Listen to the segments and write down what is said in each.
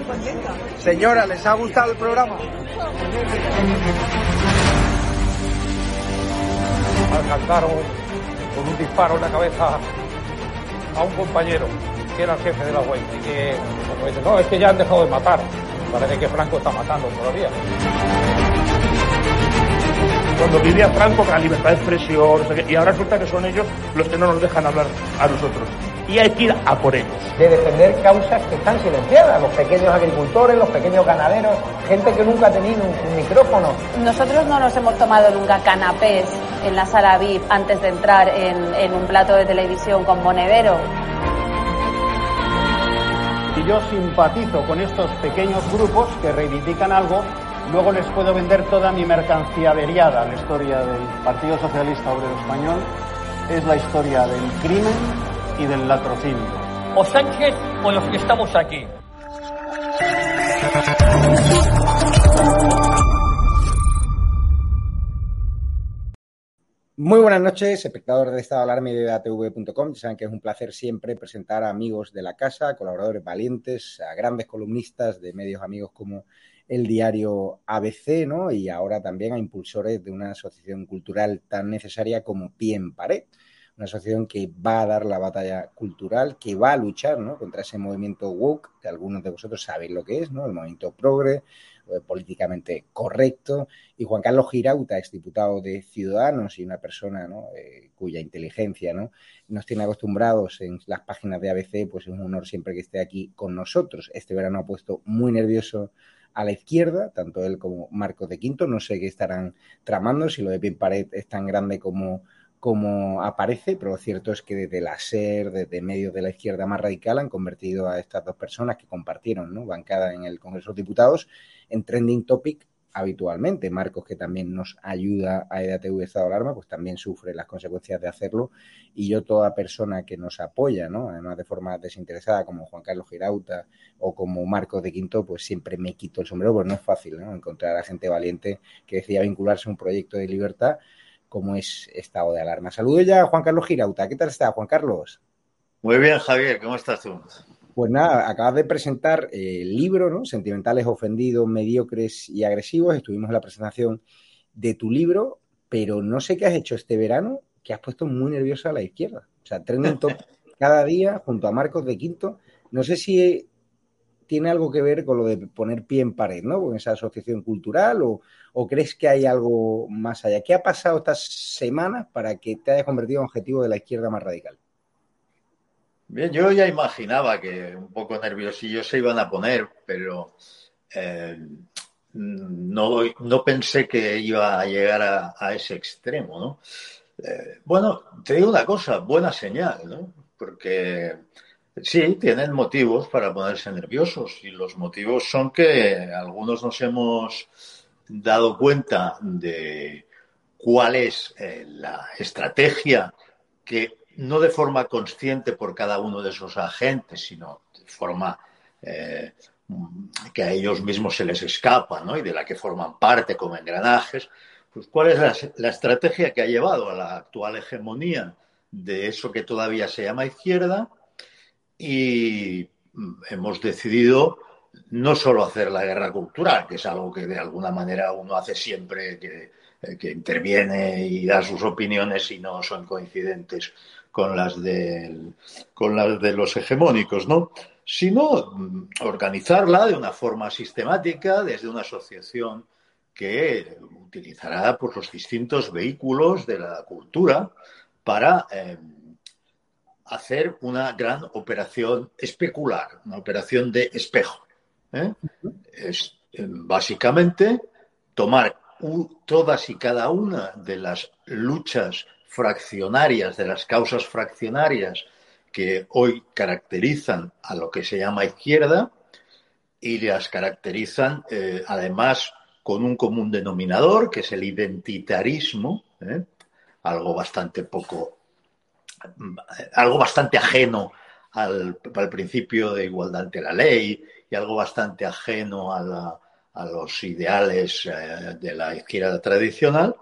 muy contenta. Señora, ¿les ha gustado el programa? alcanzaron con un disparo en la cabeza a un compañero que era el jefe de la huelga y que como dice, no, es que ya han dejado de matar. Parece que Franco está matando todavía. Cuando vivía Franco con la libertad de expresión, y ahora resulta que son ellos los que no nos dejan hablar a nosotros. Y hay que ir a por ellos. De defender causas que están silenciadas, los pequeños agricultores, los pequeños ganaderos, gente que nunca ha tenido un, un micrófono. Nosotros no nos hemos tomado nunca canapés en la sala VIP antes de entrar en, en un plato de televisión con monedero. Si yo simpatizo con estos pequeños grupos que reivindican algo, luego les puedo vender toda mi mercancía averiada. La historia del Partido Socialista Obrero Español es la historia del crimen y del latrocinio. O Sánchez o los que estamos aquí. Muy buenas noches, espectadores de Estado de Alarma y de ATV.com. Saben que es un placer siempre presentar a amigos de la casa, colaboradores valientes, a grandes columnistas de medios amigos como el diario ABC, ¿no? Y ahora también a impulsores de una asociación cultural tan necesaria como Pie en Pared. Una asociación que va a dar la batalla cultural, que va a luchar ¿no? contra ese movimiento woke, que algunos de vosotros sabéis lo que es, ¿no? El movimiento progre, eh, políticamente correcto, y Juan Carlos Girauta, exdiputado de Ciudadanos y una persona ¿no? eh, cuya inteligencia ¿no? nos tiene acostumbrados en las páginas de ABC, pues es un honor siempre que esté aquí con nosotros. Este verano ha puesto muy nervioso a la izquierda, tanto él como Marcos de Quinto, no sé qué estarán tramando, si lo de Pie Pared es tan grande como como aparece, pero lo cierto es que desde la SER, desde medios de la izquierda más radical, han convertido a estas dos personas que compartieron ¿no? bancada en el Congreso de Diputados en trending topic habitualmente. Marcos, que también nos ayuda a EDATV Estado de Alarma, pues también sufre las consecuencias de hacerlo. Y yo, toda persona que nos apoya, ¿no? además de forma desinteresada, como Juan Carlos Girauta o como Marcos de Quinto, pues siempre me quito el sombrero, pues no es fácil ¿no? encontrar a gente valiente que decida vincularse a un proyecto de libertad como es estado de alarma. Saludo ya a Juan Carlos Girauta. ¿Qué tal está, Juan Carlos? Muy bien, Javier. ¿Cómo estás tú? Pues nada, acabas de presentar el libro, ¿no? Sentimentales, ofendidos, mediocres y agresivos. Estuvimos en la presentación de tu libro, pero no sé qué has hecho este verano que has puesto muy nerviosa a la izquierda. O sea, trending top cada día junto a Marcos de Quinto. No sé si tiene algo que ver con lo de poner pie en pared, ¿no? Con esa asociación cultural o, crees que hay algo más allá. ¿Qué ha pasado estas semanas para que te hayas convertido en objetivo de la izquierda más radical? Bien, yo ya imaginaba que un poco nerviosillos se iban a poner, pero eh, no, no, pensé que iba a llegar a, a ese extremo, ¿no? Eh, bueno, te digo una cosa, buena señal, ¿no? Porque Sí, tienen motivos para ponerse nerviosos y los motivos son que algunos nos hemos dado cuenta de cuál es eh, la estrategia que no de forma consciente por cada uno de esos agentes, sino de forma eh, que a ellos mismos se les escapa ¿no? y de la que forman parte como engranajes, pues cuál es la, la estrategia que ha llevado a la actual hegemonía de eso que todavía se llama izquierda y hemos decidido no solo hacer la guerra cultural, que es algo que de alguna manera uno hace siempre, que, que interviene y da sus opiniones y no son coincidentes con las, de, con las de los hegemónicos, ¿no? sino organizarla de una forma sistemática desde una asociación que utilizará pues, los distintos vehículos de la cultura para eh, hacer una gran operación especular, una operación de espejo. ¿eh? Es eh, básicamente tomar todas y cada una de las luchas fraccionarias, de las causas fraccionarias que hoy caracterizan a lo que se llama izquierda y las caracterizan eh, además con un común denominador, que es el identitarismo, ¿eh? algo bastante poco, algo bastante ajeno al, principio de igualdad ante la ley y algo bastante ajeno a, los ideales eh, de la izquierda tradicional.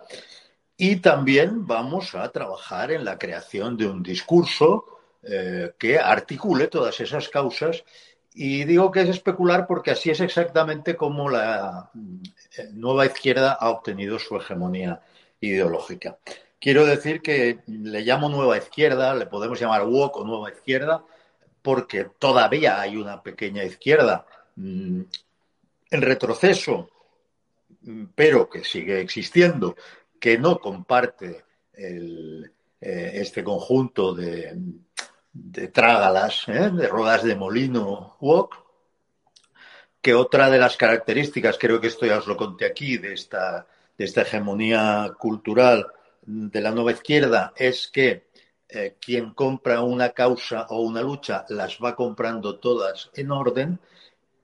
Y también vamos a trabajar en la creación de un discurso eh, que articule todas esas causas. Y digo que es especular porque así es exactamente como la eh, nueva izquierda ha obtenido su hegemonía ideológica. Quiero decir que le llamo nueva izquierda, le podemos llamar woke o nueva izquierda, porque todavía hay una pequeña izquierda mm, en retroceso, mm, pero que sigue existiendo, que no comparte eh, este conjunto de, trágalas, ¿eh? de ruedas de molino woke, que otra de las características, creo que esto ya os lo conté aquí, de esta, de esta hegemonía cultural de la nueva izquierda es que eh, quien compra una causa o una lucha las va comprando todas en orden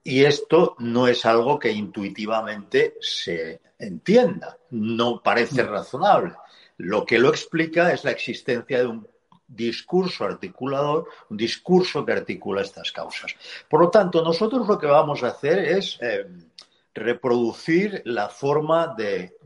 y esto no es algo que intuitivamente se entienda, no parece mm. razonable. Lo que lo explica es la existencia de un discurso articulador, un discurso que articula estas causas. Por lo tanto, nosotros lo que vamos a hacer es eh, reproducir la forma de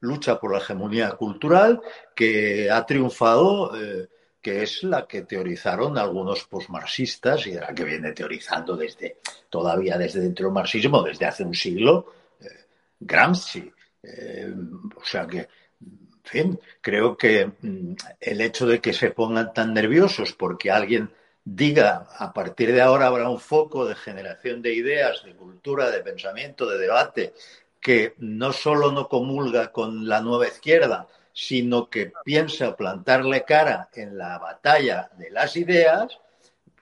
lucha por la hegemonía cultural que ha triunfado, eh, que es la que teorizaron algunos posmarxistas y de la que viene teorizando desde todavía desde dentro del marxismo, desde hace un siglo, eh, Gramsci. Eh, o sea que, en fin, creo que mm, el hecho de que se pongan tan nerviosos porque alguien diga a partir de ahora habrá un foco de generación de ideas, de cultura, de pensamiento, de debate, que no solo no comulga con la nueva izquierda, sino que piensa plantarle cara en la batalla de las ideas,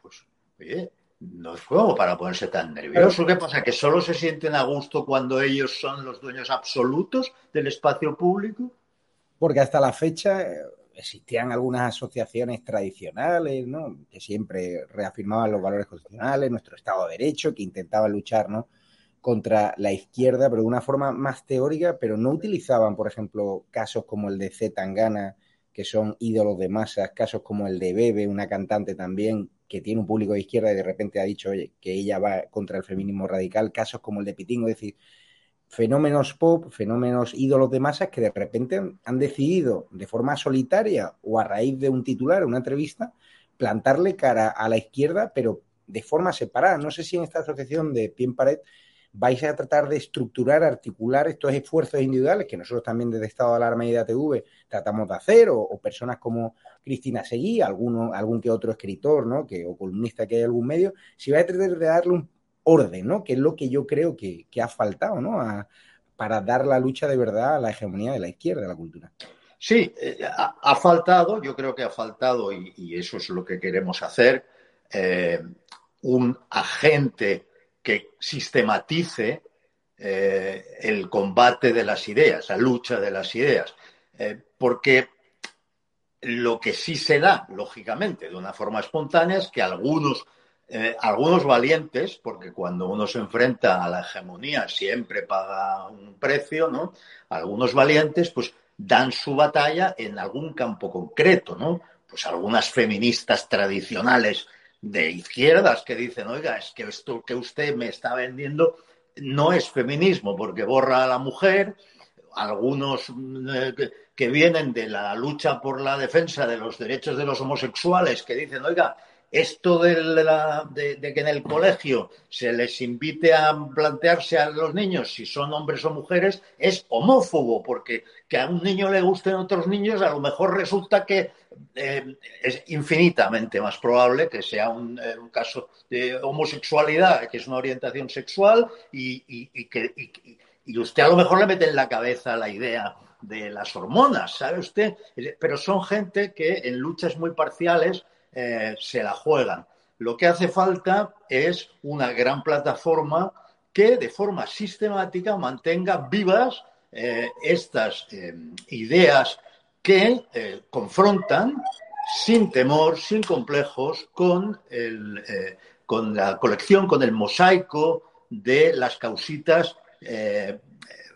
pues, oye, no es juego para ponerse tan nervioso. ¿Qué pasa? ¿Que solo se sienten a gusto cuando ellos son los dueños absolutos del espacio público? Porque hasta la fecha eh, existían algunas asociaciones tradicionales, ¿no? Que siempre reafirmaban los valores constitucionales, nuestro Estado de Derecho, que intentaban luchar, ¿no? Contra la izquierda, pero de una forma más teórica, pero no utilizaban, por ejemplo, casos como el de Z Tangana, que son ídolos de masas, casos como el de Bebe, una cantante también que tiene un público de izquierda y de repente ha dicho, oye, que ella va contra el feminismo radical, casos como el de Pitingo, es decir, fenómenos pop, fenómenos ídolos de masas que de repente han decidido de forma solitaria o a raíz de un titular, una entrevista, plantarle cara a la izquierda, pero de forma separada. No sé si en esta asociación de Pie en Pared vais a tratar de estructurar, articular estos esfuerzos individuales que nosotros también desde Estado de Alarma y de tratamos de hacer, o, personas como Cristina Seguí, alguno, algún que otro escritor, ¿no? Que, o columnista que hay algún medio, si vais a tratar de darle un orden, ¿no? Que es lo que yo creo que, ha faltado, ¿no? para dar la lucha de verdad a la hegemonía de la izquierda, de la cultura. Sí, eh, ha, faltado, yo creo que ha faltado, y, eso es lo que queremos hacer, eh, un agente que sistematice eh, el combate de las ideas, la lucha de las ideas. Eh, porque lo que sí se da, lógicamente, de una forma espontánea, es que algunos, eh, algunos valientes, porque cuando uno se enfrenta a la hegemonía siempre paga un precio, ¿no? Algunos valientes, pues dan su batalla en algún campo concreto, ¿no? Pues algunas feministas tradicionales de izquierdas que dicen, oiga, es que esto que usted me está vendiendo no es feminismo porque borra a la mujer, algunos mm, eh, que vienen de la lucha por la defensa de los derechos de los homosexuales que dicen, oiga, esto de, de, que en el colegio se les invite a plantearse a los niños si son hombres o mujeres es homófobo, porque que a un niño le gusten otros niños, a lo mejor resulta que eh, es infinitamente más probable que sea un, eh, caso de homosexualidad, que es una orientación sexual, y, que y usted a lo mejor le mete en la cabeza la idea de las hormonas, ¿sabe usted? Pero son gente que en luchas muy parciales eh, se la juegan. Lo que hace falta es una gran plataforma que de forma sistemática mantenga vivas eh, estas eh, ideas que confrontan sin temor, sin complejos, con, con la colección, con el mosaico de las causitas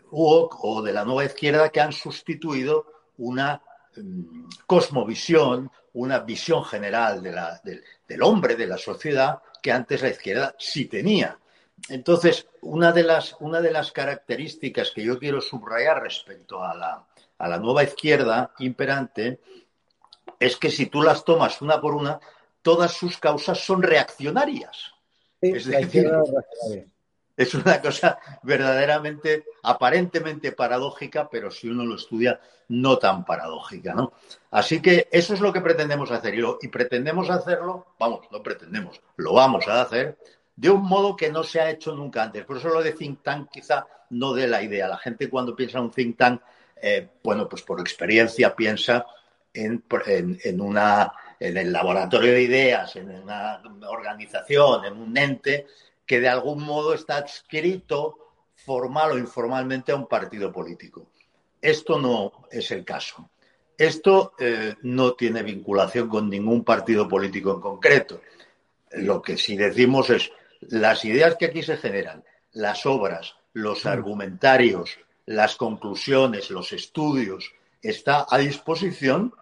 o de la nueva izquierda que han sustituido una cosmovisión, una visión general del hombre, de la sociedad, que antes la izquierda sí tenía. Entonces, una de las, una de las características que yo quiero subrayar respecto a la, a la nueva izquierda imperante es que si tú las tomas una por una, todas sus causas son reaccionarias. es decir, es una cosa verdaderamente, aparentemente paradójica, pero si uno lo estudia, no tan paradójica, ¿no? Así que eso es lo que pretendemos hacer. Y, pretendemos hacerlo, vamos, no pretendemos, lo vamos a hacer de un modo que no se ha hecho nunca antes. Por eso lo de think tank quizá no dé la idea. La gente cuando piensa en un think tank, eh, bueno, pues por experiencia piensa en, en, una, en el laboratorio de ideas, en una organización, en un ente que de algún modo está adscrito formal o informalmente a un partido político. Esto no es el caso. Esto eh, no tiene vinculación con ningún partido político en concreto. Lo que sí decimos es las ideas que aquí se generan, las obras, los argumentarios, las conclusiones, los estudios, está a disposición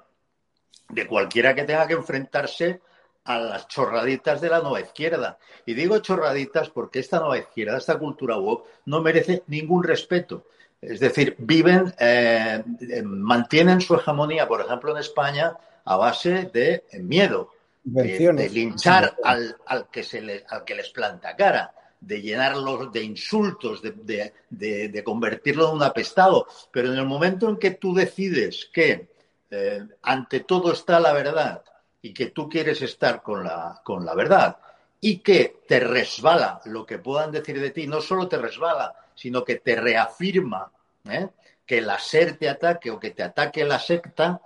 de cualquiera que tenga que enfrentarse a las chorraditas de la nueva izquierda. Y digo chorraditas porque esta nueva izquierda, esta cultura woke, no merece ningún respeto. Es decir, viven, eh, eh, mantienen su hegemonía, por ejemplo, en España, a base de miedo, de, linchar al, que se al que les planta cara, de llenarlos de insultos, de, de, convertirlo en un apestado. Pero en el momento en que tú decides que eh, ante todo está la verdad y que tú quieres estar con la, con la verdad y que te resbala lo que puedan decir de ti, no solo te resbala, sino que te reafirma ¿eh? que la SER te ataque o que te ataque la secta,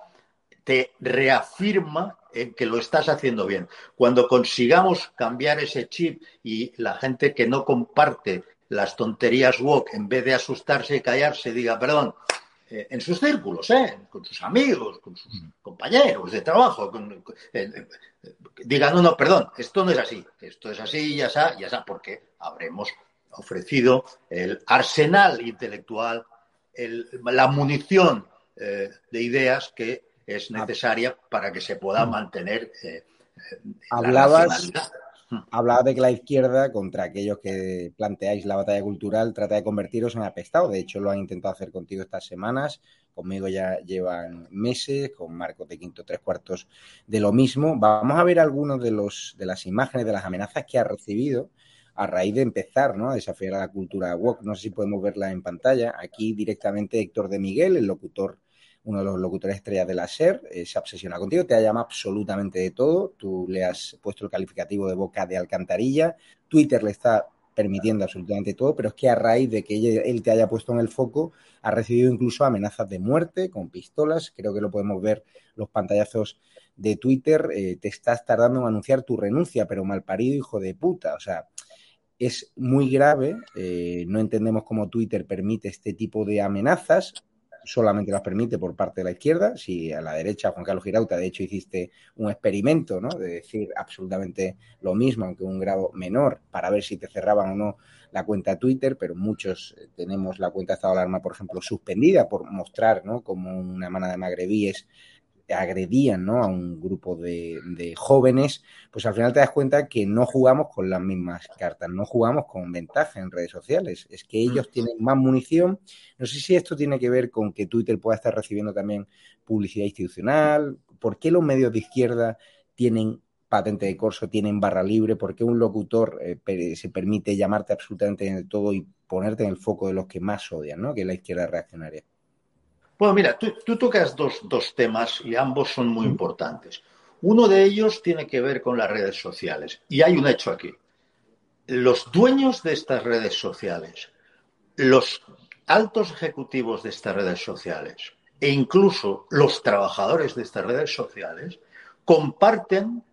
te reafirma en que lo estás haciendo bien. Cuando consigamos cambiar ese chip y la gente que no comparte las tonterías woke, en vez de asustarse y callarse, diga, perdón, eh, en sus círculos, ¿eh? con sus amigos, con sus compañeros de trabajo, eh, digan, no, no, perdón, esto no es así, esto es así, ya está, ya está, porque habremos ofrecido el arsenal intelectual, la munición de ideas que es necesaria para que se pueda mantener Hablabas, Hablaba de que la izquierda, contra aquellos que planteáis la batalla cultural, trata de convertiros en apestado. De hecho, lo han intentado hacer contigo estas semanas. Conmigo ya llevan meses, con Marcos de Quinto tres cuartos de lo mismo. Vamos a ver algunos de, los, de las imágenes, de las amenazas que ha recibido a raíz de empezar ¿no? a desafiar a la cultura woke. No sé si podemos verla en pantalla. Aquí directamente Héctor de Miguel, el locutor uno de los locutores estrellas de la SER, eh, se obsesiona contigo, te ha llamado absolutamente de todo, tú le has puesto el calificativo de boca de alcantarilla, Twitter le está permitiendo absolutamente todo, pero es que a raíz de que él te haya puesto en el foco, ha recibido incluso amenazas de muerte con pistolas, creo que lo podemos ver los pantallazos de Twitter, eh, te estás tardando en anunciar tu renuncia, pero mal parido hijo de puta, o sea, es muy grave, eh, no entendemos cómo Twitter permite este tipo de amenazas, solamente las permite por parte de la izquierda. Si a la derecha, Juan Carlos Girauta, de hecho, hiciste un experimento, ¿no? De decir absolutamente lo mismo, aunque un grado menor, para ver si te cerraban o no la cuenta Twitter, pero muchos eh, tenemos la cuenta de estado de alarma, por ejemplo, suspendida por mostrar, ¿no? Como una manada de magrebíes agredían ¿no? a un grupo de, jóvenes, pues al final te das cuenta que no jugamos con las mismas cartas, no jugamos con ventaja en redes sociales, es que ellos mm. tienen más munición. No sé si esto tiene que ver con que Twitter pueda estar recibiendo también publicidad institucional, ¿por qué los medios de izquierda tienen patente de corso, tienen barra libre, por qué un locutor eh, se permite llamarte absolutamente de todo y ponerte en el foco de los que más odian, ¿no? que es la izquierda reaccionaria. Bueno, mira, tú, tocas dos, temas y ambos son muy importantes. Uno de ellos tiene que ver con las redes sociales. Y hay un hecho aquí. Los dueños de estas redes sociales, los altos ejecutivos de estas redes sociales e incluso los trabajadores de estas redes sociales comparten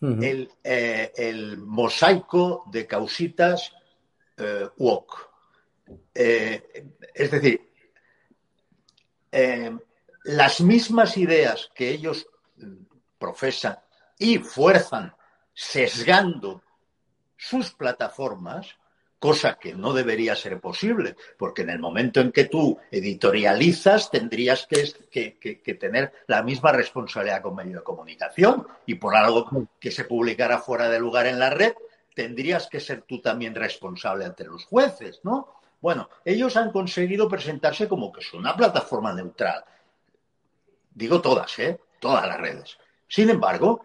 eh, el, mosaico de causitas eh, WOC. Eh, es decir, eh, las mismas ideas que ellos profesan y fuerzan, sesgando sus plataformas, cosa que no debería ser posible, porque en el momento en que tú editorializas tendrías que, que, tener la misma responsabilidad con medio de comunicación y por algo que se publicara fuera de lugar en la red, tendrías que ser tú también responsable ante los jueces, ¿no? Bueno, ellos han conseguido presentarse como que son una plataforma neutral. Digo todas, ¿eh? Todas las redes. Sin embargo,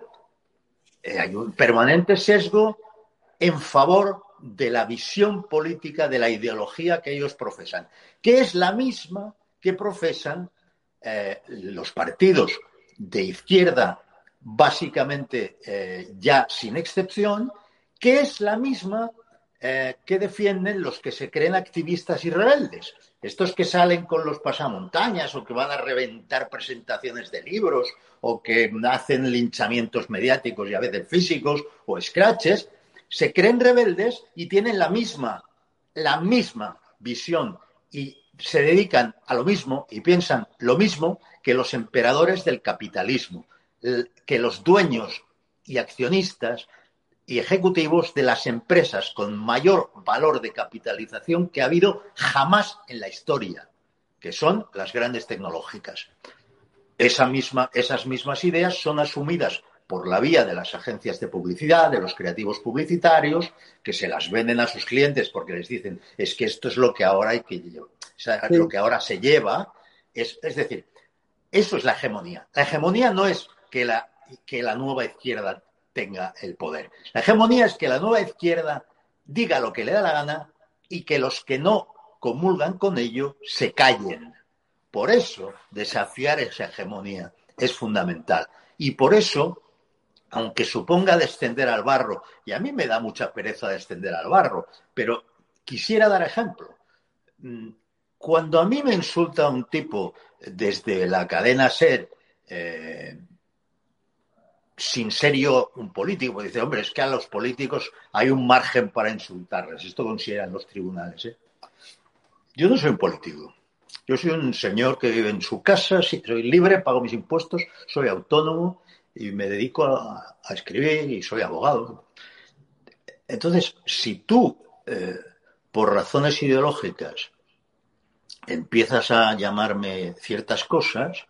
eh, hay un permanente sesgo en favor de la visión política, de la ideología que ellos profesan, que es la misma que profesan eh, los partidos de izquierda, básicamente eh, ya sin excepción, que es la misma eh, que defienden los que se creen activistas y rebeldes. Estos que salen con los pasamontañas o que van a reventar presentaciones de libros o que hacen linchamientos mediáticos y a veces físicos o scratches, se creen rebeldes y tienen la misma, la misma visión y se dedican a lo mismo y piensan lo mismo que los emperadores del capitalismo, que los dueños y accionistas y ejecutivos de las empresas con mayor valor de capitalización que ha habido jamás en la historia, que son las grandes tecnológicas. Esa misma, esas mismas ideas son asumidas por la vía de las agencias de publicidad, de los creativos publicitarios, que se las venden a sus clientes porque les dicen, es que esto es lo que ahora hay que lo que ahora se lleva. Es, es decir, eso es la hegemonía. La hegemonía no es que la, que la nueva izquierda tenga el poder. La hegemonía es que la nueva izquierda diga lo que le da la gana y que los que no comulgan con ello se callen. Por eso, desafiar esa hegemonía es fundamental. Y por eso, aunque suponga descender al barro, y a mí me da mucha pereza descender al barro, pero quisiera dar ejemplo. Mm, cuando a mí me insulta un tipo desde la cadena SER, eh, sin ser yo un político, dice, hombre, es que a los políticos hay un margen para insultarles. Esto consideran los tribunales. ¿eh? Yo no soy un político. Yo soy un señor que vive en su casa, soy libre, pago mis impuestos, soy autónomo y me dedico a, escribir y soy abogado. Entonces, si tú, eh, por razones ideológicas, empiezas a llamarme ciertas cosas,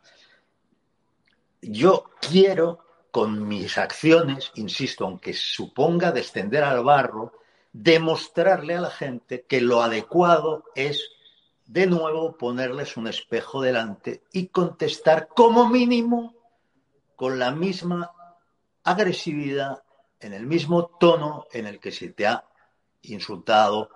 yo quiero con mis acciones, insisto, aunque suponga descender al barro, demostrarle a la gente que lo adecuado es, de nuevo, ponerles un espejo delante y contestar como mínimo con la misma agresividad, en el mismo tono en el que se te ha insultado,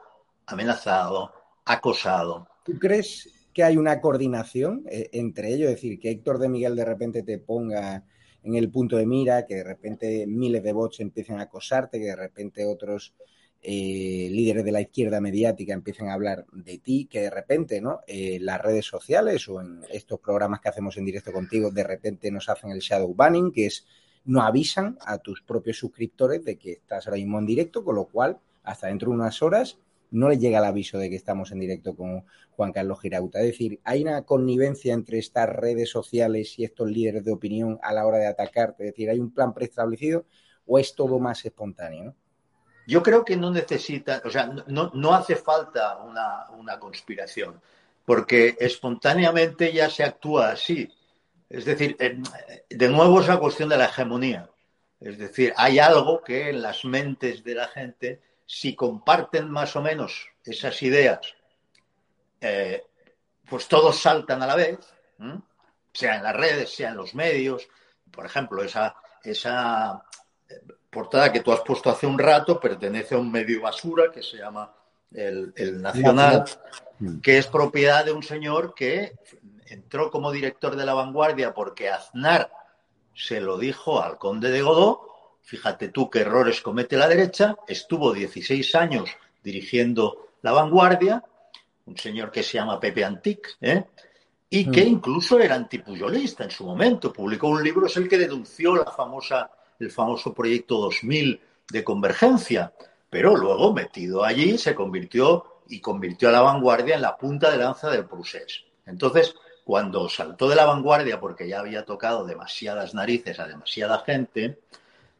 amenazado, acosado. ¿Tú crees que hay una coordinación eh, entre ellos? Es decir, que Héctor de Miguel de repente te ponga en el punto de mira, que de repente miles de bots empiecen a acosarte, que de repente otros eh, líderes de la izquierda mediática empiecen a hablar de ti, que de repente, ¿no? Eh, las redes sociales o en estos programas que hacemos en directo contigo, de repente nos hacen el shadow banning, que es no avisan a tus propios suscriptores de que estás ahora mismo en directo, con lo cual hasta dentro de unas horas no les llega el aviso de que estamos en directo con Juan Carlos Girauta. Es decir, hay una connivencia entre estas redes sociales y estos líderes de opinión a la hora de atacarte. Es decir, ¿hay un plan preestablecido o es todo más espontáneo? Yo creo que no necesita, o sea, no, hace falta una, una conspiración, porque espontáneamente ya se actúa así. Es decir, de nuevo es la cuestión de la hegemonía. Es decir, hay algo que en las mentes de la gente si comparten más o menos esas ideas, eh, pues todos saltan a la vez, sea en las redes, sea en los medios. Por ejemplo, esa, esa eh, portada que tú has puesto hace un rato pertenece a un medio basura que se llama el, el Nacional, que es propiedad de un señor que entró como director de la vanguardia porque Aznar se lo dijo al conde de Godó Fíjate tú qué errores comete la derecha. Estuvo 16 años dirigiendo la vanguardia, un señor que se llama Pepe Antic, ¿eh? y que mm. incluso era antipuyolista en su momento. Publicó un libro, es el que denunció la famosa, el famoso proyecto 2000 de convergencia, pero luego metido allí se convirtió y convirtió a la vanguardia en la punta de lanza del procés. Entonces, cuando saltó de la vanguardia porque ya había tocado demasiadas narices a demasiada gente,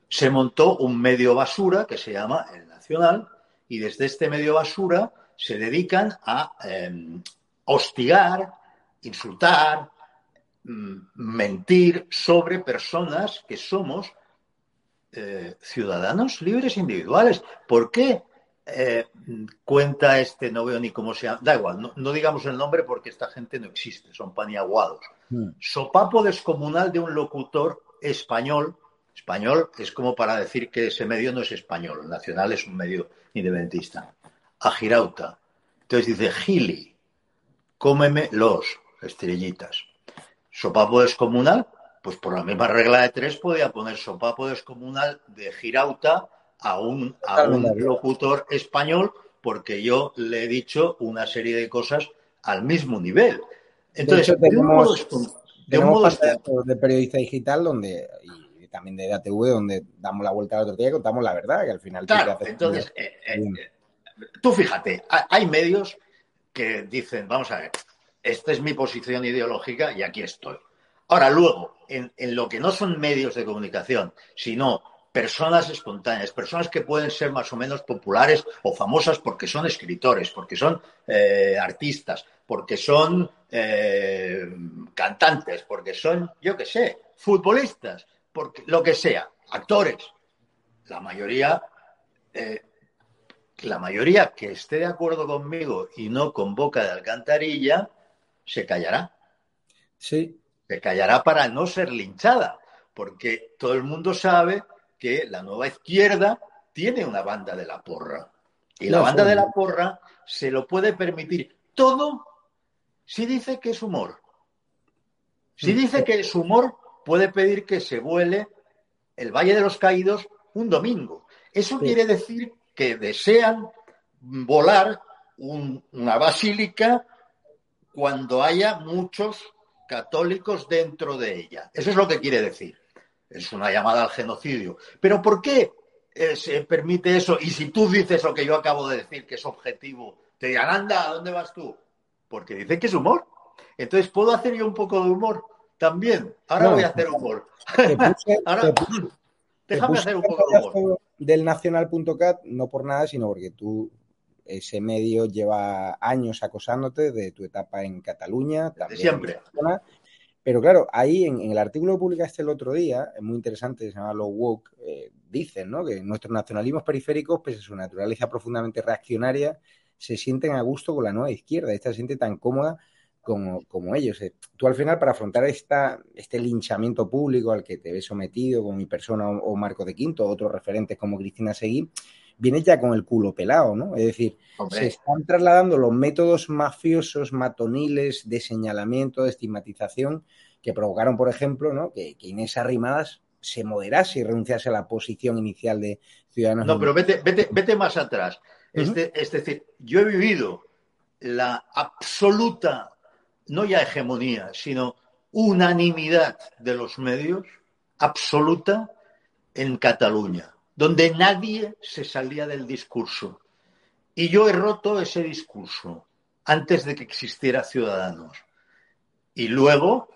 se montó un medio basura que se llama El Nacional y desde este medio basura se dedican a eh, hostigar, insultar, mm, mentir sobre personas que somos eh, ciudadanos libres individuales. ¿Por qué eh, cuenta este, no veo ni cómo se llama, da igual, no, no, digamos el nombre porque esta gente no existe, son paniaguados. Mm. Sopapo descomunal de un locutor español. Español es como para decir que ese medio no es español, el nacional es un medio independentista. A Girauta. Entonces dice, Gili, cómeme los estrellitas. Sopapo descomunal, pues por la misma regla de tres podía poner sopapo descomunal de Girauta a un, a un locutor español porque yo le he dicho una serie de cosas al mismo nivel. Entonces, de, hecho, tenemos, de, un modo, de periodista digital donde y también de ATV donde damos la vuelta al otro día y contamos la verdad, que al final... Claro, entonces, eh, eh, tú fíjate, hay medios que dicen, vamos a ver, esta es mi posición ideológica y aquí estoy. Ahora, luego, en, en lo que no son medios de comunicación, sino personas espontáneas, personas que pueden ser más o menos populares o famosas porque son escritores, porque son eh, artistas, porque son eh, cantantes, porque son, yo qué sé, futbolistas, porque lo que sea, actores. La mayoría, eh, la mayoría que esté de acuerdo conmigo y no con boca de alcantarilla, se callará. Sí. Se callará para no ser linchada, porque todo el mundo sabe que la nueva izquierda tiene una banda de la porra. Y la banda de la porra se lo puede permitir todo si dice que es humor. Si mm. dice que es humor, puede pedir que se vuele el Valle de los Caídos un domingo. Eso quiere decir que desean volar una basílica cuando haya muchos católicos dentro de ella. Eso es lo que quiere decir. Es una llamada al genocidio. Pero ¿por qué eh, se permite eso? Y si tú dices lo que yo acabo de decir, que es objetivo, te dirán, anda, ¿a dónde vas tú? Porque dice que es humor. Entonces, ¿puedo hacer yo un poco de humor? También. Ahora voy a hacer humor. Ahora, déjame hacer un poco de humor. Del nacional.cat, no por nada, sino porque tú ese medio lleva años acosándote de tu etapa en Cataluña. También siempre. Pero claro, ahí en, el artículo que publicaste el otro día, es muy interesante, se llama Low Woke, eh, dicen ¿no? que nuestros nacionalismos periféricos, pese a su naturaleza profundamente reaccionaria, se sienten a gusto con la nueva izquierda. Esta se siente tan cómoda como, como ellos. Eh, tú al final, para afrontar esta, este linchamiento público al que te ves sometido, con mi persona o, Marco de Quinto, otros referentes como Cristina Seguí, vienes ya con el culo pelado, ¿no? Es decir, Hombre. se están trasladando los métodos mafiosos, matoniles, de señalamiento, de estigmatización, que provocaron, por ejemplo, ¿no? que, que Inés Arrimadas se moderase y renunciase a la posición inicial de Ciudadanos. No, pero vete, vete, vete más atrás. Uh -huh. este, es decir, yo he vivido la absoluta, no ya hegemonía, sino unanimidad de los medios, absoluta, en Cataluña donde nadie se salía del discurso. Y yo he roto ese discurso antes de que existiera Ciudadanos. Y luego,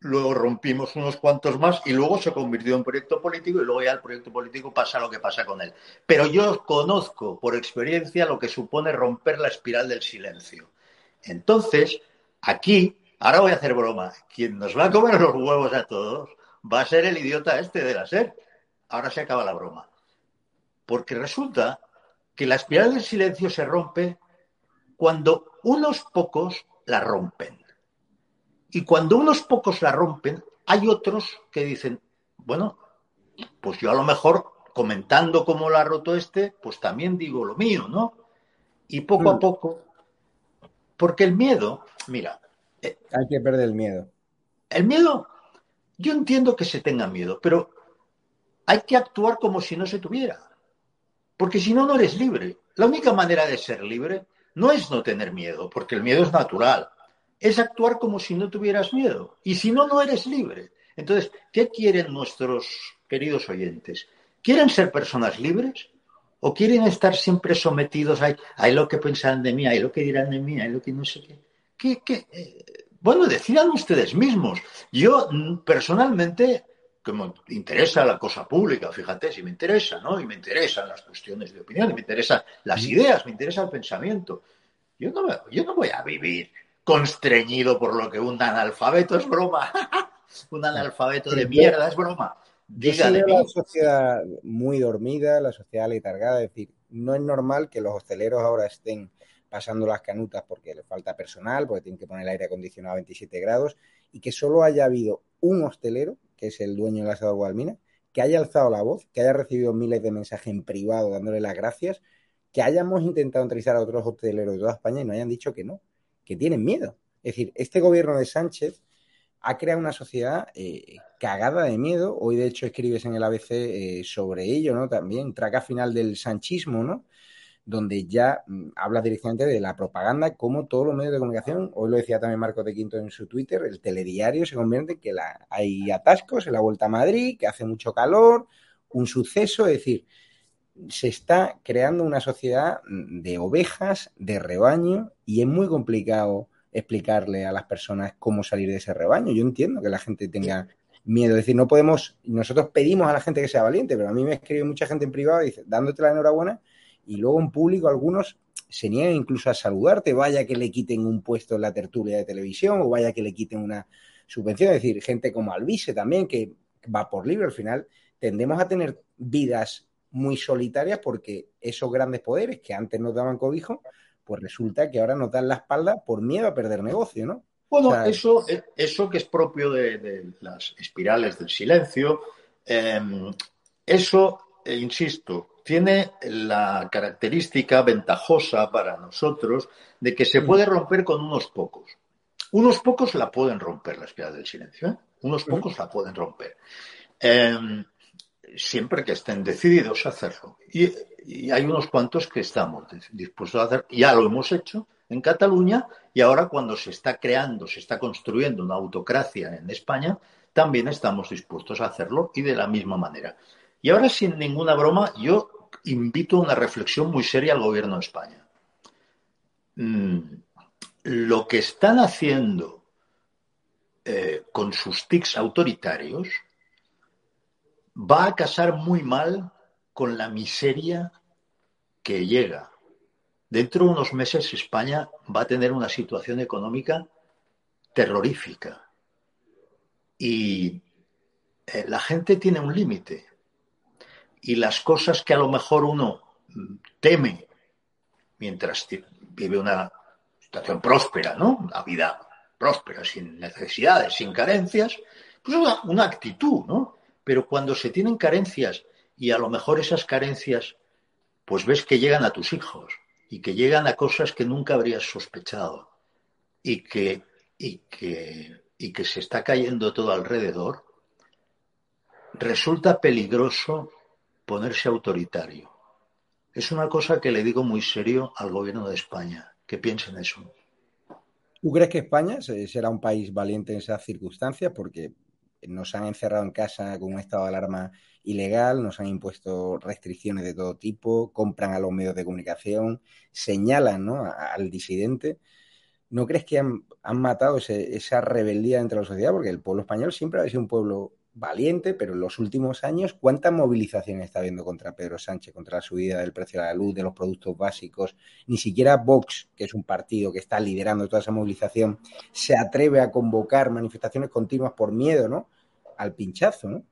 luego rompimos unos cuantos más y luego se convirtió en proyecto político y luego ya el proyecto político pasa lo que pasa con él. Pero yo conozco por experiencia lo que supone romper la espiral del silencio. Entonces, aquí, ahora voy a hacer broma, quien nos va a comer los huevos a todos va a ser el idiota este de la SER. Ahora se acaba la broma. Porque resulta que la espiral del silencio se rompe cuando unos pocos la rompen. Y cuando unos pocos la rompen, hay otros que dicen, bueno, pues yo a lo mejor comentando cómo la ha roto este, pues también digo lo mío, ¿no? Y poco a poco, porque el miedo, mira. Eh, hay que perder el miedo. El miedo, yo entiendo que se tenga miedo, pero hay que actuar como si no se tuviera. Porque si no, no eres libre. La única manera de ser libre no es no tener miedo, porque el miedo es natural. Es actuar como si no tuvieras miedo. Y si no, no eres libre. Entonces, ¿qué quieren nuestros queridos oyentes? ¿Quieren ser personas libres? ¿O quieren estar siempre sometidos a, a lo que pensarán de mí, a lo que dirán de mí, a lo que no sé qué? ¿Qué, qué? Eh, bueno, decidan ustedes mismos. Yo personalmente que me interesa la cosa pública, fíjate, si me interesa, ¿no? Y me interesan las cuestiones de opinión, y me interesan las ideas, me interesa el pensamiento. Yo no, yo no voy a vivir constreñido por lo que un analfabeto es broma. un analfabeto de mierda es broma. Diga de la sociedad muy dormida, la sociedad letargada, es decir, no es normal que los hosteleros ahora estén pasando las canutas porque les falta personal, porque tienen que poner el aire acondicionado a 27 grados, y que solo haya habido un hostelero, que es el dueño del asador Guadalmina, que haya alzado la voz, que haya recibido miles de mensajes en privado dándole las gracias, que hayamos intentado entrevistar a otros hosteleros de toda España y no hayan dicho que no, que tienen miedo. Es decir, este gobierno de Sánchez ha creado una sociedad eh, cagada de miedo. Hoy, de hecho, escribes en el ABC eh, sobre ello, ¿no? También, traca final del sanchismo, ¿no? Donde ya mm, habla directamente de la propaganda, como todos los medios de comunicación, hoy lo decía también Marco de Quinto en su Twitter, el telediario se convierte en que hay atascos en la vuelta a Madrid, que hace mucho calor, un suceso, es decir, se está creando una sociedad mm, de ovejas, de rebaño, y es muy complicado explicarle a las personas cómo salir de ese rebaño. Yo entiendo que la gente tenga miedo. Es decir, no podemos, nosotros pedimos a la gente que sea valiente, pero a mí me escribe mucha gente en privado dice, dándote la enhorabuena, y luego en público algunos se niegan incluso a saludarte, vaya que le quiten un puesto en la tertulia de televisión o vaya que le quiten una subvención. Es decir, gente como Alvise también, que va por libre, al final tendemos a tener vidas muy solitarias porque esos grandes poderes que antes nos daban cobijo, pues resulta que ahora nos dan la espalda por miedo a perder negocio, ¿no? Bueno, eso, eso que es propio de, las espirales del silencio, em, eso, eh, insisto, tiene la característica ventajosa para nosotros de que se mm. puede romper con unos pocos. Unos pocos la pueden romper, la espiral del silencio, ¿eh? Unos pocos la pueden romper. Em, siempre que estén decididos a hacerlo. Y, hay unos cuantos que estamos dispuestos a hacer, ya lo hemos hecho en Cataluña y ahora cuando se está creando, se está construyendo una autocracia en España, también estamos dispuestos a hacerlo y de la misma manera. Y ahora, sin ninguna broma, yo invito a una reflexión muy seria al gobierno de España. Mm, lo que están haciendo eh, con sus tics autoritarios va a casar muy mal con la miseria que llega. Dentro de unos meses España va a tener una situación económica terrorífica. Y eh, la gente tiene un límite. Y las cosas que a lo mejor uno teme mientras vive una situación próspera, ¿no? Una vida próspera, sin necesidades, sin carencias, pues una, una actitud, ¿no? Pero cuando se tienen carencias y a lo mejor esas carencias, pues ves que llegan a tus hijos y que llegan a cosas que nunca habrías sospechado y que, y que, y que se está cayendo todo alrededor, resulta peligroso ponerse autoritario. Es una cosa que le digo muy serio al gobierno de España, que piensen eso. ¿Tú crees que España será un país valiente en esas circunstancias? Porque nos han encerrado en casa con un estado de alarma ilegal, nos han impuesto restricciones de todo tipo, compran a los medios de comunicación, señalan al disidente. ¿No crees que han, matado esa rebeldía entre la sociedad? Porque el pueblo español siempre ha sido un pueblo valiente, pero en los últimos años, ¿cuánta movilización está habiendo contra Pedro Sánchez, contra la subida del precio de la luz, de los productos básicos? Ni siquiera Vox, que es un partido que está liderando toda esa movilización, se atreve a convocar manifestaciones continuas por miedo, ¿no? Al pinchazo, ¿no?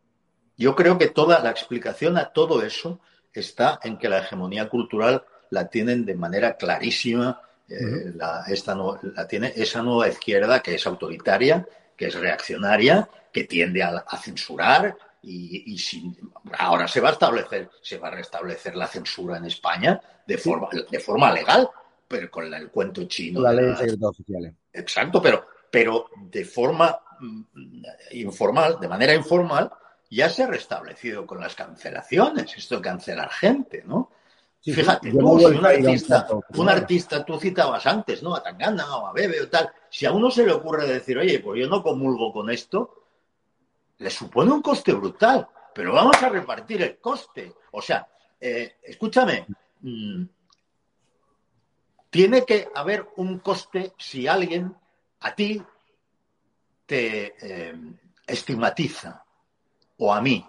Yo creo que toda la explicación a todo eso está en que la hegemonía cultural la tienen de manera clarísima, eh, esta la tiene esa nueva izquierda que es autoritaria, que es reaccionaria, que tiende a, censurar y, ahora se va a establecer, se va a restablecer la censura en España de forma, de forma legal, pero con el cuento chino. La ley de secretos oficiales. Exacto, pero, pero de forma mm, informal, de manera informal, ya se ha restablecido con las cancelaciones, esto de cancelar gente, ¿no? Fíjate, tú, un artista, un artista, tú citabas antes, ¿no? A Tangana o a Bebe o tal. Si a uno se le ocurre decir, oye, pues yo no comulgo con esto, le supone un coste brutal, pero vamos a repartir el coste. O sea, eh, escúchame, mm, tiene que haber un coste si alguien a ti te eh, estigmatiza, o a mí.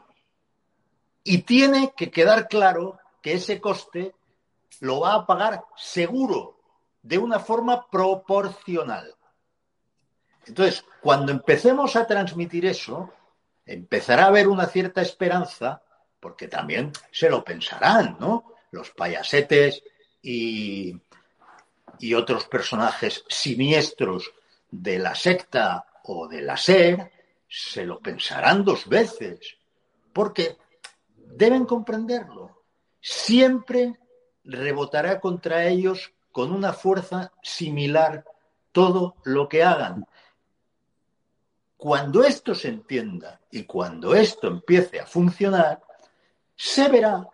Y tiene que quedar claro que ese coste lo va a pagar seguro, de una forma proporcional. Entonces, cuando empecemos a transmitir eso, empezará a haber una cierta esperanza, porque también se lo pensarán, ¿no? Los payasetes y, otros personajes siniestros de la secta o de la SER se lo pensarán dos veces, porque deben comprenderlo. Siempre rebotará contra ellos con una fuerza similar todo lo que hagan. Cuando esto se entienda y cuando esto empiece a funcionar, se verá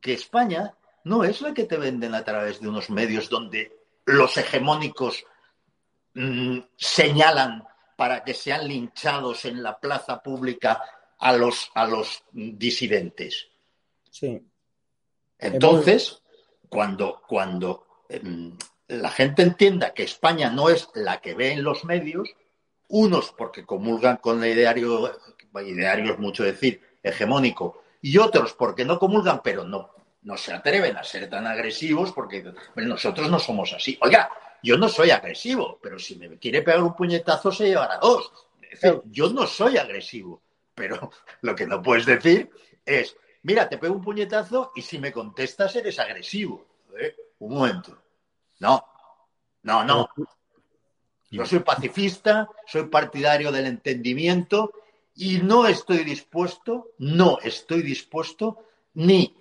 que España no es la que te venden a través de unos medios donde los hegemónicos mm, señalan para que sean linchados en la plaza pública a los, a los disidentes. Sí. Entonces, cuando, cuando em, la gente entienda que España no es la que ve en los medios, unos porque comulgan con el ideario, ideario es mucho decir, hegemónico, y otros porque no comulgan, pero no, no se atreven a ser tan agresivos porque nosotros no somos así. Oiga, yo no soy agresivo, pero si me quiere pegar un puñetazo se llevará dos. yo no soy agresivo, pero lo que no puedes decir es, mira, te pego un puñetazo y si me contestas eres agresivo. ¿Eh? Un momento. No, no, no. Yo soy pacifista, soy partidario del entendimiento y no estoy dispuesto, no estoy dispuesto ni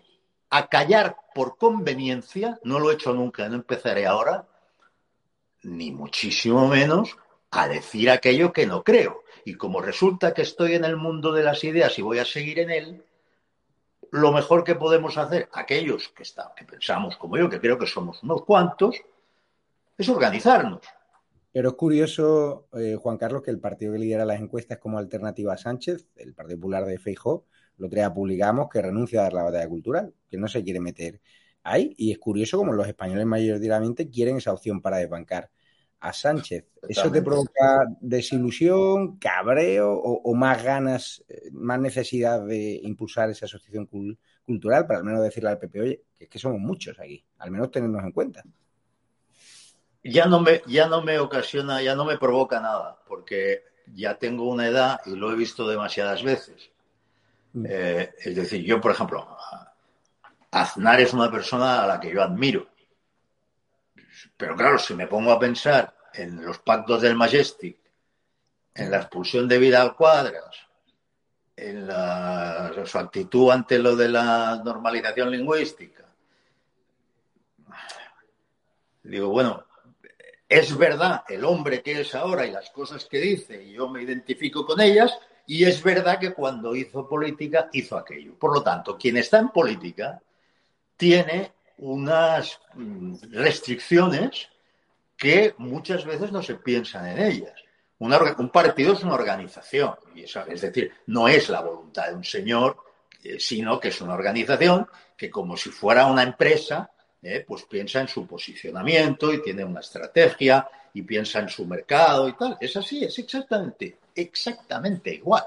a callar por conveniencia, no lo he hecho nunca, no empezaré ahora, ni muchísimo menos a decir aquello que no creo. Y como resulta que estoy en el mundo de las ideas y voy a seguir en él, lo mejor que podemos hacer, aquellos que, que pensamos como yo, que creo que somos unos cuantos, es organizarnos. Pero es curioso, eh, Juan Carlos, que el partido que lidera las encuestas como alternativa a Sánchez, el Partido Popular de Feijó, lo otro día publicamos que renuncia a dar la batalla cultural, que no se quiere meter ahí. Y es curioso como los españoles mayoritariamente quieren esa opción para desbancar a Sánchez. ¿Eso te provoca desilusión, cabreo o, más ganas, eh, más necesidad de impulsar esa asociación cultural para al menos decirle al PP, oye, que es que somos muchos aquí, al menos tenernos en cuenta? Ya no me, ya no me ocasiona, ya no me provoca nada, porque ya tengo una edad y lo he visto demasiadas veces. Mm. Eh, es decir, yo, por ejemplo, Aznar es una persona a la que yo admiro. Pero claro, si me pongo a pensar en los pactos del Majestic, en la expulsión de Vidal Cuadras, en su actitud ante lo de la normalización lingüística, digo, bueno, es verdad el hombre que es ahora y las cosas que dice, y yo me identifico con ellas, y es verdad que cuando hizo política hizo aquello. Por lo tanto, quien está en política tiene unas mm, restricciones que muchas veces no se piensan en ellas. un partido es una organización, y es decir, no es la voluntad de un señor, eh, sino que es una organización que como si fuera una empresa, eh, pues piensa en su posicionamiento y tiene una estrategia y piensa en su mercado y tal. Es así, es exactamente, exactamente igual.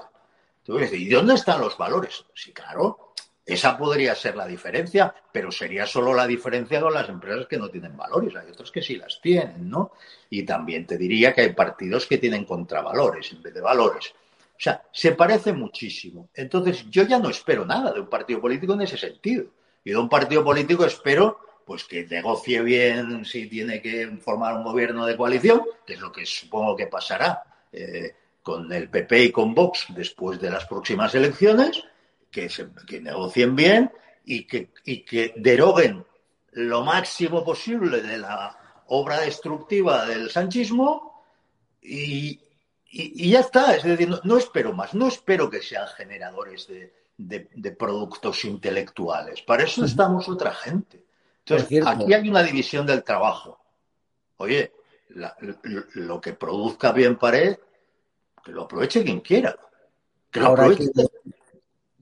¿y dónde están los valores? Sí, claro, esa podría ser la diferencia, pero sería solo la diferencia con las empresas que no tienen valores. Hay otras que sí las tienen, ¿no? Y también te diría que hay partidos que tienen contravalores en vez de valores. O sea, se parece muchísimo. Entonces, yo ya no espero nada de un partido político en ese sentido. Y de un partido político espero pues que negocie bien si tiene que formar un gobierno de coalición, que es lo que supongo que pasará eh, con el PP y con Vox después de las próximas elecciones, que, se, negocien bien y que, y que deroguen lo máximo posible de la obra destructiva del sanchismo y, ya está. Es decir, no, espero más, no espero que sean generadores de, productos intelectuales. Para eso estamos otra gente. Entonces, aquí hay una división del trabajo. Oye, lo, que produzca bien pared, que lo aproveche quien quiera. Que lo aproveche, que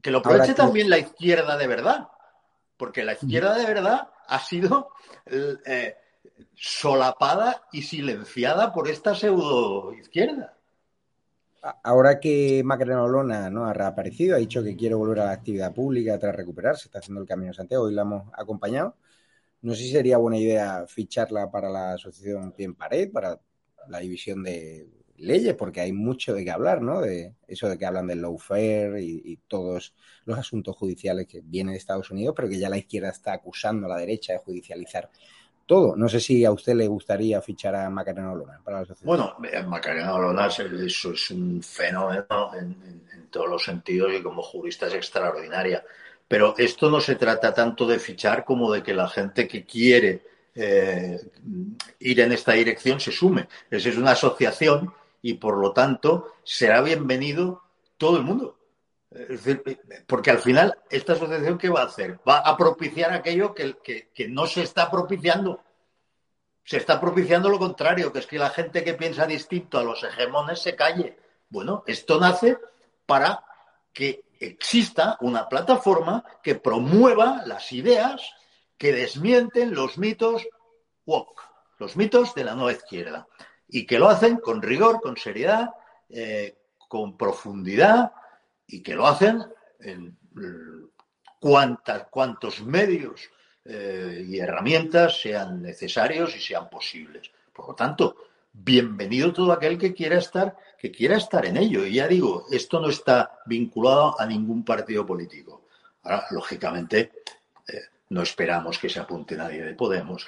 lo aproveche también la izquierda de verdad, porque la izquierda de verdad ha sido eh, solapada y silenciada por esta pseudo izquierda. ahora que Macarena Olona ¿no? ha reaparecido, ha dicho que quiere volver a la actividad pública tras recuperarse, está haciendo el Camino de Santiago, hoy la hemos acompañado. No sé si sería buena idea ficharla para la asociación Pie en Pared, para la división de leyes, porque hay mucho de qué hablar, ¿no? De eso de que hablan del lawfare y, y todos los asuntos judiciales que vienen de Estados Unidos, pero que ya la izquierda está acusando a la derecha de judicializar todo. No sé si a usted le gustaría fichar a Macarena Olona para la asociación. Bueno, eh, Macarena Olona es- es un fenómeno en, en- todos los sentidos y como jurista es extraordinaria. Pero esto no se trata tanto de fichar como de que la gente que quiere eh, ir en esta dirección se sume. Esa es una asociación y por lo tanto será bienvenido todo el mundo. Es decir, porque al final, ¿esta asociación qué va a hacer? Va a propiciar aquello que, que- que no se está propiciando. Se está propiciando lo contrario, que es que la gente que piensa distinto a los hegemones se calle. Bueno, esto nace para que exista una plataforma que promueva las ideas que desmienten los mitos woke, los mitos de la nueva izquierda, y que lo hacen con rigor, con seriedad, eh, con profundidad, y que lo hacen en cuantos medios eh, y herramientas sean necesarios y sean posibles. Por lo tanto, bienvenido todo aquel que quiera estar, que quiera estar en ello. Y ya digo, esto no está vinculado a ningún partido político. Ahora, lógicamente, eh, no esperamos que se apunte nadie de Podemos,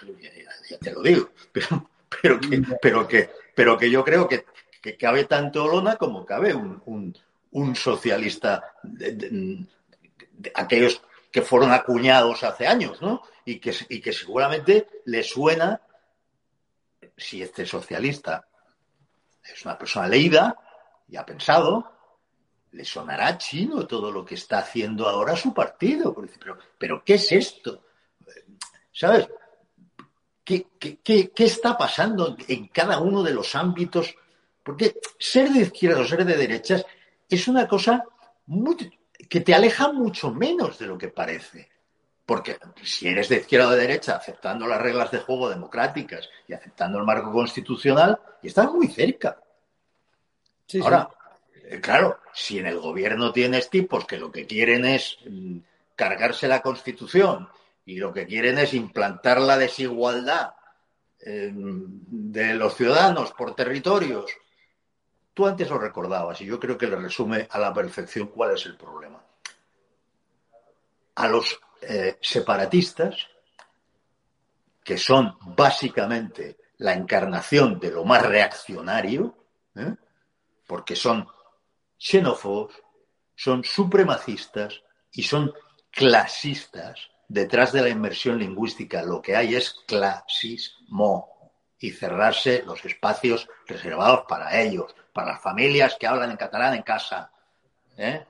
ya, te lo digo, pero, que, pero, que, pero que yo creo que, que cabe tanto Olona como cabe un, un- un socialista de- de- de aquellos que fueron acuñados hace años, ¿no? Y que, y que seguramente le suena, si este socialista es una persona leída y ha pensado, le sonará chino todo lo que está haciendo ahora su partido. Pero, pero ¿qué es esto? ¿Sabes? ¿Qué, qué, qué, qué está pasando en cada uno de los ámbitos? Porque ser de izquierdas o ser de derechas es una cosa muy- que te aleja mucho menos de lo que parece. Porque si eres de izquierda o de derecha, aceptando las reglas de juego democráticas y aceptando el marco constitucional, estás muy cerca. Sí. Ahora, eh, claro, si en el gobierno tienes tipos que lo que quieren es mm, cargarse la Constitución y lo que quieren es implantar la desigualdad eh, de los ciudadanos por territorios, tú antes lo recordabas y yo creo que le resume a la perfección cuál es el problema. A los eh, separatistas, que son básicamente la encarnación de lo más reaccionario, ¿eh? porque son xenófobos, son supremacistas y son clasistas. Detrás de la inmersión lingüística lo que hay es clasismo y cerrarse los espacios reservados para ellos, para las familias que hablan en catalán en casa. ¿eh?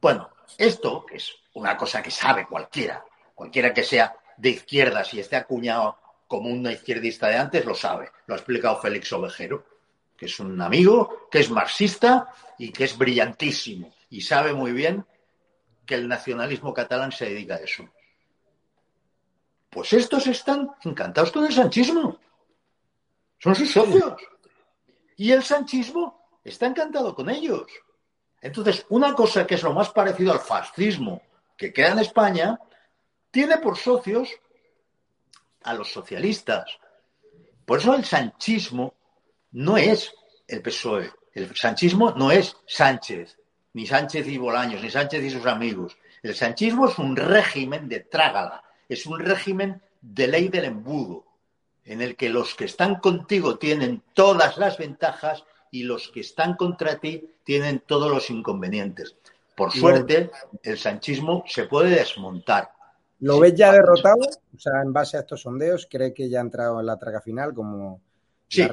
Bueno, esto es una cosa que sabe cualquiera, cualquiera que sea de izquierdas y esté acuñado como una izquierdista de antes, lo sabe. Lo ha explicado Félix Ovejero que es un amigo, que es marxista y que es brillantísimo y sabe muy bien que el nacionalismo catalán se dedica a eso. Pues estos están encantados con el sanchismo. Son sus socios. Y el sanchismo está encantado con ellos. Entonces, una cosa que es lo más parecido al fascismo que queda en España, tiene por socios a los socialistas. Por eso el sanchismo no es el PSOE. El sanchismo no es Sánchez, ni Sánchez y Bolaños, ni Sánchez y sus amigos. El sanchismo es un régimen de trágala, es un régimen de ley del embudo, en el que los que están contigo tienen todas las ventajas y los que están contra ti tienen todos los inconvenientes. Por suerte, el sanchismo se puede desmontar. ¿Lo ves ya derrotado? O sea, en base a estos sondeos, ¿cree que ya ha entrado en la traga final como... Sí,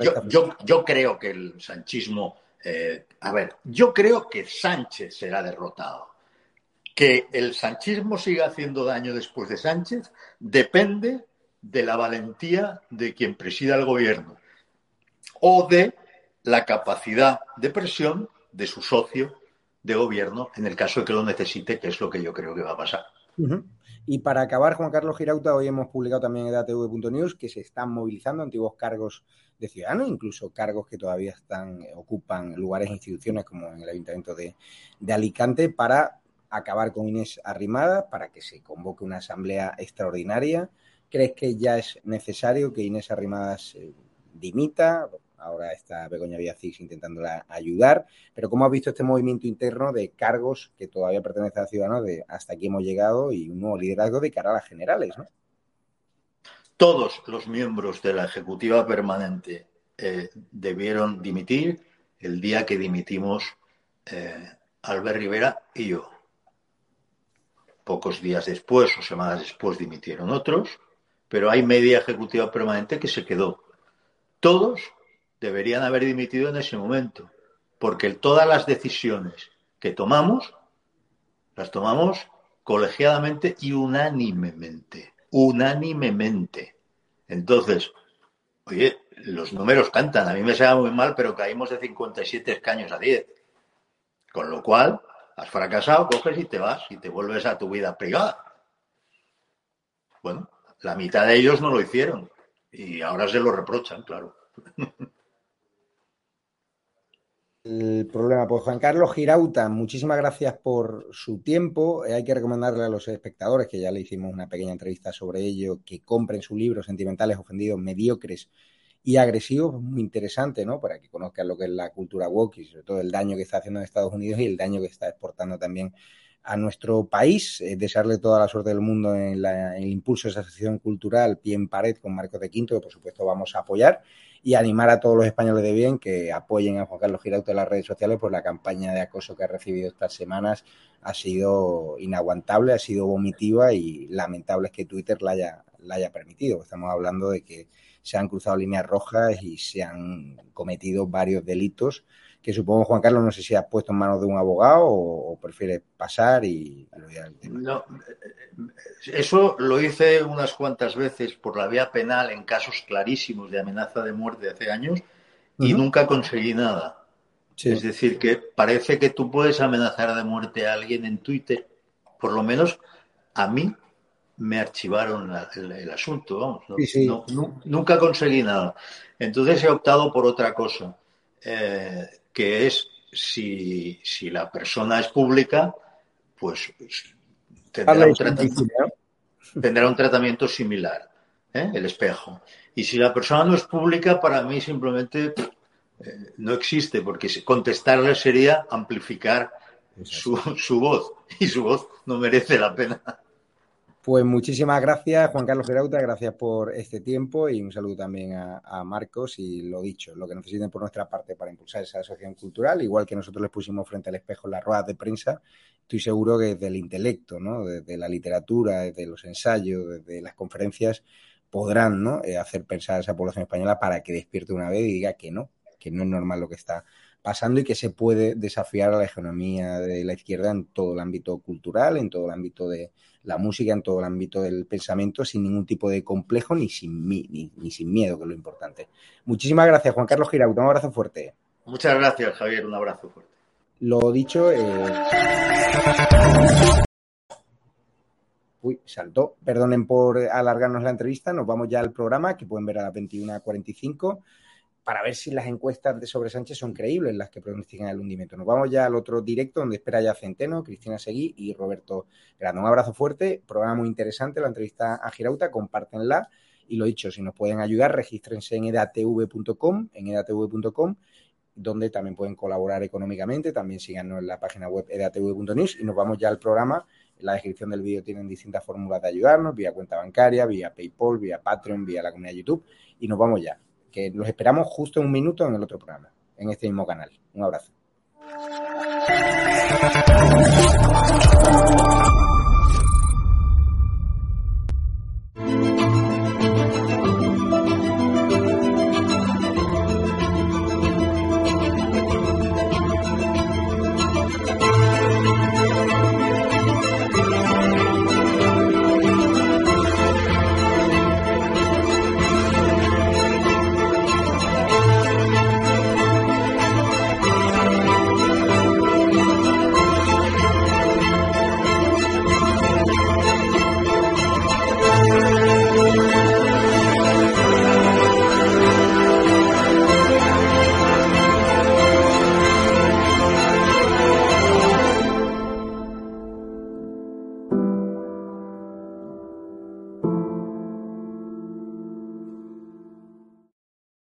yo creo que el sanchismo, eh, a ver, yo creo que Sánchez será derrotado. Que el sanchismo siga haciendo daño después de Sánchez depende de la valentía de quien presida el gobierno o de la capacidad de presión de su socio de gobierno en el caso de que lo necesite, que es lo que yo creo que va a pasar. Y para acabar, Juan Carlos Girauta, hoy hemos publicado también en edatv.news que se están movilizando antiguos cargos de ciudadanos, incluso cargos que todavía están, ocupan lugares e instituciones como en el Ayuntamiento de Alicante, para acabar con Inés Arrimada, para que se convoque una asamblea extraordinaria. ¿Crees que ya es necesario que Inés Arrimadas dimita? Ahora está Begoña Villacís intentándola ayudar. Pero ¿cómo has visto este movimiento interno de cargos que todavía pertenecen a Ciudadanos de hasta aquí hemos llegado y un nuevo liderazgo de cara a las generales? Todos los miembros de la Ejecutiva Permanente eh, debieron dimitir el día que dimitimos eh, Albert Rivera y yo. Pocos días después o semanas después dimitieron otros, pero hay media ejecutiva permanente que se quedó. Todos deberían haber dimitido en ese momento, porque todas las decisiones que tomamos las tomamos colegiadamente y unánimemente, unánimemente. Entonces, oye, los números cantan, a mí me sabe muy mal, pero caímos de 57 escaños a 10. Con lo cual, has fracasado, coges y te vas y te vuelves a tu vida privada. Bueno, la mitad de ellos no lo hicieron y ahora se lo reprochan, claro. el problema. Pues Juan Carlos Girauta, muchísimas gracias por su tiempo. Eh, hay que recomendarle a los espectadores, que ya le hicimos una pequeña entrevista sobre ello, que compren su libro Sentimentales Ofendidos, Mediocres y Agresivos. Muy interesante, ¿no? Para que conozcan lo que es la cultura woke y sobre todo el daño que está haciendo en Estados Unidos y el daño que está exportando también a nuestro país. Eh, desearle toda la suerte del mundo en, la, el impulso de esa asociación cultural Pie en Pared con Marcos de Quinto, que por supuesto vamos a apoyar y animar a todos los españoles de bien que apoyen a Juan Carlos Girauta en las redes sociales, pues la campaña de acoso que ha recibido estas semanas ha sido inaguantable, ha sido vomitiva y lamentable es que Twitter la haya, la haya permitido. Estamos hablando de que se han cruzado líneas rojas y se han cometido varios delitos que supongo, Juan Carlos, no sé si has puesto en manos de un abogado o, o prefieres pasar y el tema. No, eso lo hice unas cuantas veces por la vía penal en casos clarísimos de amenaza de muerte hace años y uh -huh. nunca conseguí nada. Sí. Es decir, que parece que tú puedes amenazar de muerte a alguien en Twitter, por lo menos a mí me archivaron la, el, el, asunto, vamos, no, sí, sí. No, no, nunca conseguí nada. Entonces he optado por otra cosa. Eh, que es si, si la persona es pública, pues tendrá un, tratamiento, tendrá un tratamiento similar, ¿eh? el espejo. Y si la persona no es pública, para mí simplemente eh, no existe, porque contestarle sería amplificar su, su voz, y su voz no merece la pena. Pues muchísimas gracias, Juan Carlos Gerauta, gracias por este tiempo y un saludo también a, Marcos y lo dicho, lo que necesiten por nuestra parte para impulsar esa asociación cultural, igual que nosotros les pusimos frente al espejo las ruedas de prensa, estoy seguro que desde el intelecto, ¿no? desde la literatura, desde los ensayos, desde las conferencias, podrán ¿no? Eh, hacer pensar a esa población española para que despierte una vez y diga que no, que no es normal lo que está pasando y que se puede desafiar a la economía de la izquierda en todo el ámbito cultural, en todo el ámbito de la música, en todo el ámbito del pensamiento, sin ningún tipo de complejo ni sin, ni, ni sin miedo, que es lo importante. Muchísimas gracias, Juan Carlos Girauta. Un abrazo fuerte. Muchas gracias, Javier. Un abrazo fuerte. Lo dicho. Eh... Uy, saltó. Perdonen por alargarnos la entrevista. Nos vamos ya al programa que pueden ver a las 21.45 para ver si las encuestas de sobre Sánchez son creíbles las que pronostican el hundimiento. Nos vamos ya al otro directo donde espera ya Centeno, Cristina Seguí y Roberto Grande. Un abrazo fuerte, programa muy interesante, la entrevista a Girauta, compártenla y lo dicho, si nos pueden ayudar, regístrense en edatv.com, en edatv.com, donde también pueden colaborar económicamente, también síganos en la página web edatv.news y nos vamos ya al programa. En la descripción del vídeo tienen distintas fórmulas de ayudarnos, vía cuenta bancaria, vía PayPal, vía Patreon, vía la comunidad de YouTube y nos vamos ya los esperamos justo en un minuto en el otro programa, en este mismo canal. Un abrazo.